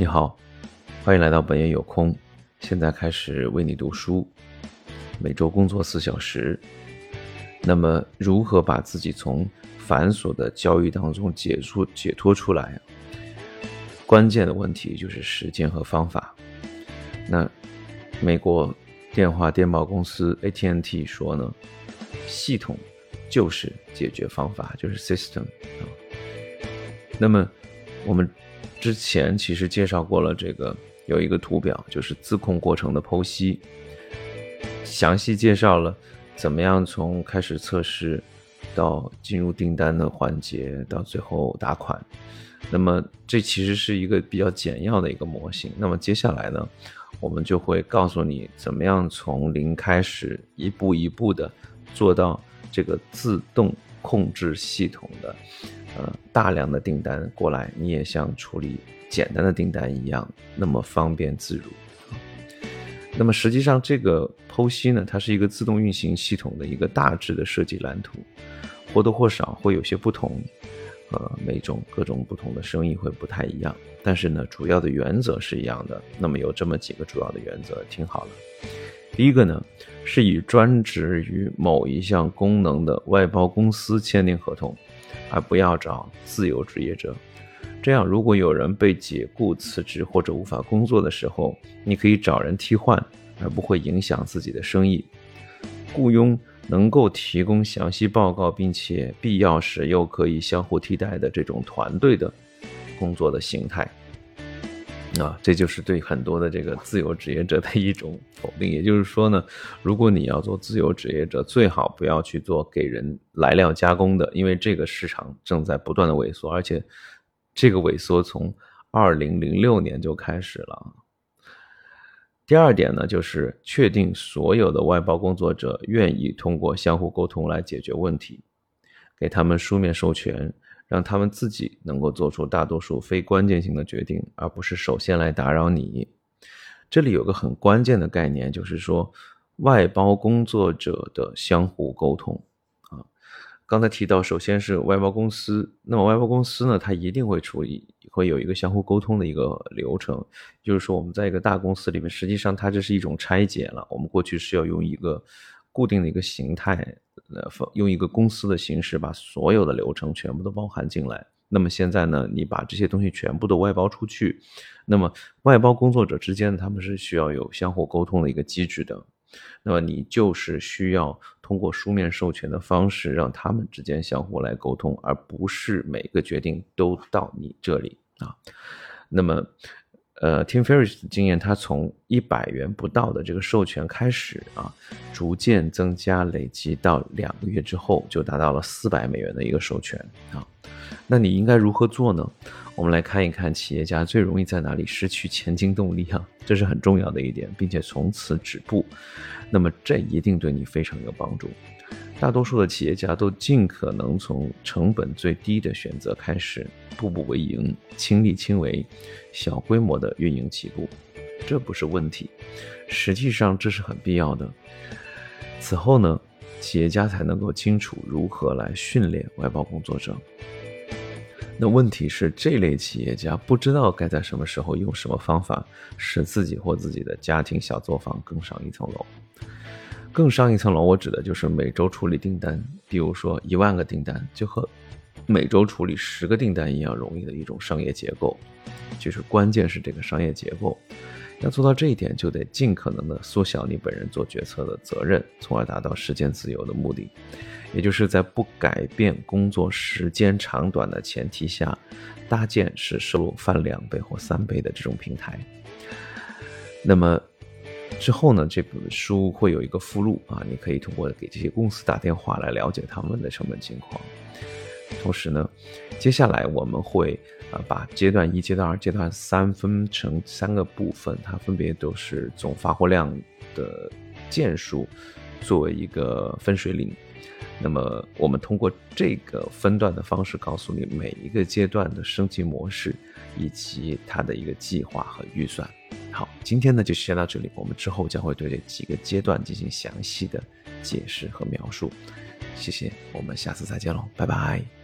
你好，欢迎来到本夜有空。现在开始为你读书，每周工作四小时。那么，如何把自己从繁琐的交易当中解出、解脱出来？关键的问题就是时间和方法。那美国电话电报公司 AT&T 说呢，系统就是解决方法，就是 system 啊。那么我们之前其实介绍过了，这个有一个图表，就是自控过程的剖析，详细介绍了怎么样从开始测试到进入订单的环节，到最后打款。那么这其实是一个比较简要的一个模型。那么接下来呢，我们就会告诉你怎么样从零开始，一步一步的做到这个自动控制系统的。呃，大量的订单过来，你也像处理简单的订单一样，那么方便自如。那么实际上，这个剖析呢，它是一个自动运行系统的一个大致的设计蓝图，或多或少会有些不同。呃，每种各种不同的生意会不太一样，但是呢，主要的原则是一样的。那么有这么几个主要的原则，听好了。第一个呢，是以专职于某一项功能的外包公司签订合同。而不要找自由职业者，这样如果有人被解雇、辞职或者无法工作的时候，你可以找人替换，而不会影响自己的生意。雇佣能够提供详细报告，并且必要时又可以相互替代的这种团队的工作的形态。啊，这就是对很多的这个自由职业者的一种否定。也就是说呢，如果你要做自由职业者，最好不要去做给人来料加工的，因为这个市场正在不断的萎缩，而且这个萎缩从二零零六年就开始了。第二点呢，就是确定所有的外包工作者愿意通过相互沟通来解决问题，给他们书面授权。让他们自己能够做出大多数非关键性的决定，而不是首先来打扰你。这里有个很关键的概念，就是说外包工作者的相互沟通啊。刚才提到，首先是外包公司，那么外包公司呢，它一定会处理，会有一个相互沟通的一个流程。就是说，我们在一个大公司里面，实际上它这是一种拆解了。我们过去是要用一个固定的一个形态。呃，用一个公司的形式把所有的流程全部都包含进来。那么现在呢，你把这些东西全部都外包出去，那么外包工作者之间他们是需要有相互沟通的一个机制的。那么你就是需要通过书面授权的方式让他们之间相互来沟通，而不是每个决定都到你这里啊。那么。呃，Tim Ferriss 的经验，他从一百元不到的这个授权开始啊，逐渐增加，累积到两个月之后，就达到了四百美元的一个授权啊。那你应该如何做呢？我们来看一看企业家最容易在哪里失去前进动力啊，这是很重要的一点，并且从此止步。那么这一定对你非常有帮助。大多数的企业家都尽可能从成本最低的选择开始，步步为营，亲力亲为，小规模的运营起步，这不是问题，实际上这是很必要的。此后呢，企业家才能够清楚如何来训练外包工作者。那问题是，这类企业家不知道该在什么时候用什么方法，使自己或自己的家庭小作坊更上一层楼。更上一层楼，我指的就是每周处理订单，比如说一万个订单，就和每周处理十个订单一样容易的一种商业结构。就是关键是这个商业结构，要做到这一点，就得尽可能的缩小你本人做决策的责任，从而达到时间自由的目的。也就是在不改变工作时间长短的前提下，搭建使收入翻两倍或三倍的这种平台。那么。之后呢，这本书会有一个附录啊，你可以通过给这些公司打电话来了解他们的成本情况。同时呢，接下来我们会啊把阶段一、阶段二、阶段三分成三个部分，它分别都是总发货量的件数作为一个分水岭。那么我们通过这个分段的方式，告诉你每一个阶段的升级模式以及它的一个计划和预算。好，今天呢就先到这里。我们之后将会对这几个阶段进行详细的解释和描述。谢谢，我们下次再见喽，拜拜。